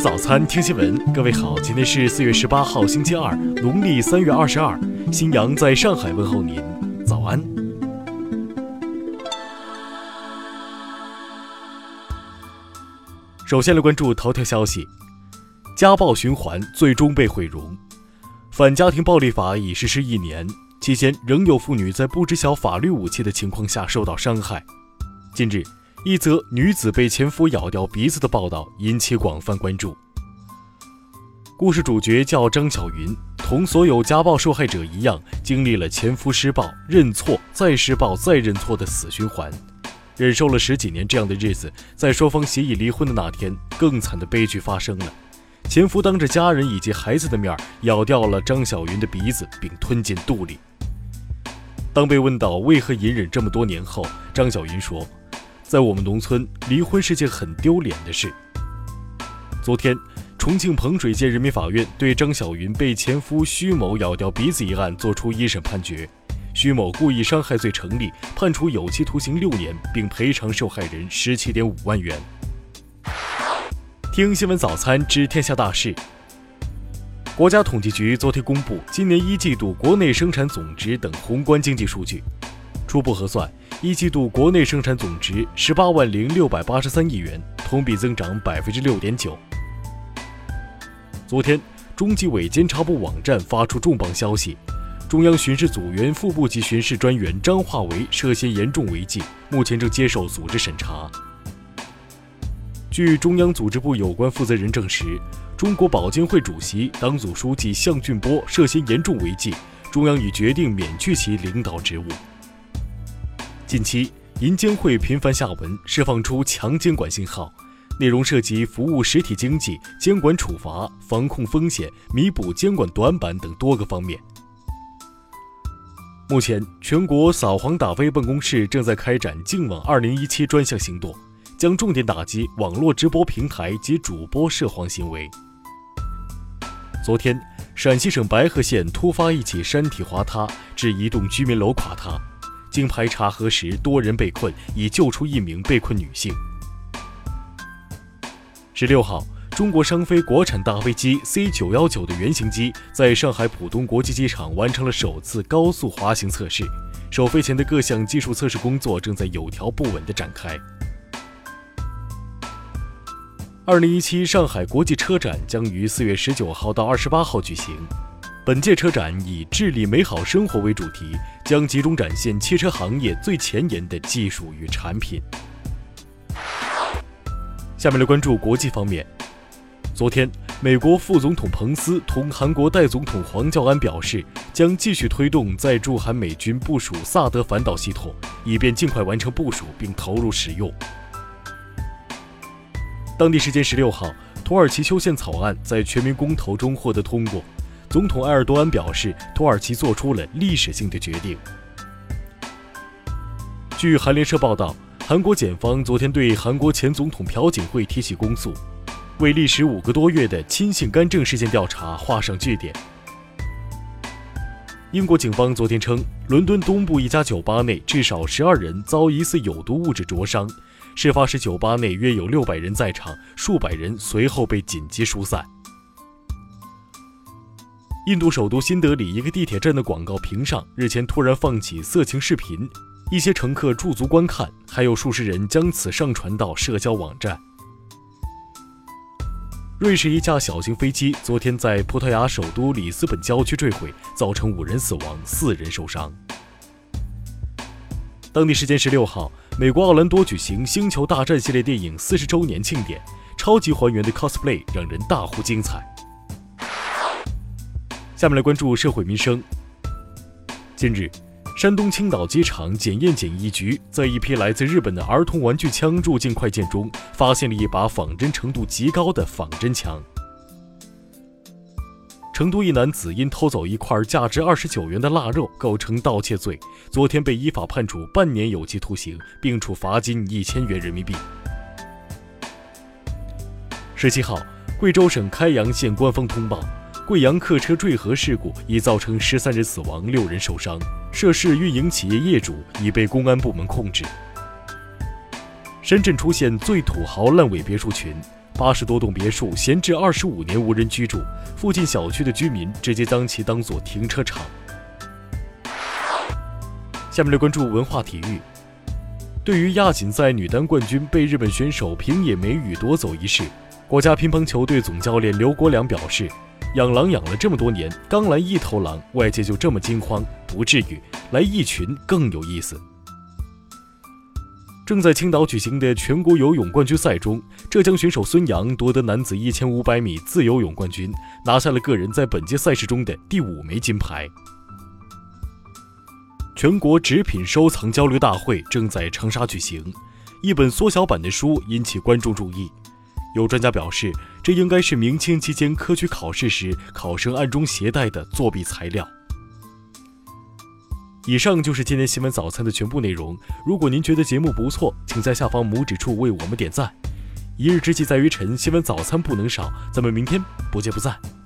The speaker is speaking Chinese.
早餐，听新闻。各位好，今天是四月十八号，星期二，农历三月二十二。新阳在上海问候您，早安。首先来关注头条消息：家暴循环最终被毁容。反家庭暴力法已实施一年，期间仍有妇女在不知晓法律武器的情况下受到伤害。近日。一则女子被前夫咬掉鼻子的报道引起广泛关注。故事主角叫张小云，同所有家暴受害者一样，经历了前夫施暴、认错、再施暴、再认错的死循环，忍受了十几年这样的日子。在双方协议离婚的那天，更惨的悲剧发生了：前夫当着家人以及孩子的面咬掉了张小云的鼻子，并吞进肚里。当被问到为何隐忍这么多年后，张小云说。在我们农村，离婚是件很丢脸的事。昨天，重庆彭水县人民法院对张小云被前夫徐某咬掉鼻子一案作出一审判决，徐某故意伤害罪成立，判处有期徒刑六年，并赔偿受害人十七点五万元。听新闻早餐知天下大事。国家统计局昨天公布今年一季度国内生产总值等宏观经济数据，初步核算。一季度国内生产总值十八万零六百八十三亿元，同比增长百分之六点九。昨天，中纪委监察部网站发出重磅消息：中央巡视组原副部级巡视专员张化为涉嫌严重违纪，目前正接受组织审查。据中央组织部有关负责人证实，中国保监会主席、党组书记项俊波涉嫌严重违纪，中央已决定免去其领导职务。近期，银监会频繁下文，释放出强监管信号，内容涉及服务实体经济、监管处罚、防控风险、弥补监管短板等多个方面。目前，全国扫黄打非办公室正在开展“净网二零一七”专项行动，将重点打击网络直播平台及主播涉黄行为。昨天，陕西省白河县突发一起山体滑塌，致一栋居民楼垮塌。经排查核实，多人被困，已救出一名被困女性。十六号，中国商飞国产大飞机 C 九幺九的原型机在上海浦东国际机场完成了首次高速滑行测试，首飞前的各项技术测试工作正在有条不紊地展开。二零一七上海国际车展将于四月十九号到二十八号举行。本届车展以“致力美好生活”为主题，将集中展现汽车行业最前沿的技术与产品。下面来关注国际方面。昨天，美国副总统彭斯同韩国代总统黄教安表示，将继续推动在驻韩美军部署萨德反导系统，以便尽快完成部署并投入使用。当地时间十六号，土耳其修宪草案在全民公投中获得通过。总统埃尔多安表示，土耳其做出了历史性的决定。据韩联社报道，韩国检方昨天对韩国前总统朴槿惠提起公诉，为历时五个多月的亲信干政事件调查画上句点。英国警方昨天称，伦敦东部一家酒吧内至少十二人遭疑似有毒物质灼伤，事发时酒吧内约有六百人在场，数百人随后被紧急疏散。印度首都新德里一个地铁站的广告屏上日前突然放起色情视频，一些乘客驻足观看，还有数十人将此上传到社交网站。瑞士一架小型飞机昨天在葡萄牙首都里斯本郊区坠毁，造成五人死亡、四人受伤。当地时间十六号，美国奥兰多举行《星球大战》系列电影四十周年庆典，超级还原的 cosplay 让人大呼精彩。下面来关注社会民生。近日，山东青岛机场检验检疫局在一批来自日本的儿童玩具枪入境快件中，发现了一把仿真程度极高的仿真枪。成都一男子因偷走一块价值二十九元的腊肉，构成盗窃罪，昨天被依法判处半年有期徒刑，并处罚金一千元人民币。十七号，贵州省开阳县官方通报。贵阳客车坠河事故已造成十三人死亡、六人受伤，涉事运营企业业主已被公安部门控制。深圳出现最土豪烂尾别墅群，八十多栋别墅闲置二十五年无人居住，附近小区的居民直接将其当作停车场。下面来关注文化体育。对于亚锦赛女单冠军被日本选手平野美宇夺走一事，国家乒乓球队总教练刘国梁表示：“养狼养了这么多年，刚来一头狼，外界就这么惊慌，不至于来一群更有意思。”正在青岛举行的全国游泳冠军赛中，浙江选手孙杨夺得男子一千五百米自由泳冠军，拿下了个人在本届赛事中的第五枚金牌。全国纸品收藏交流大会正在长沙举行，一本缩小版的书引起观众注意。有专家表示，这应该是明清期间科举考试时考生暗中携带的作弊材料。以上就是今天新闻早餐的全部内容。如果您觉得节目不错，请在下方拇指处为我们点赞。一日之计在于晨，新闻早餐不能少，咱们明天不见不散。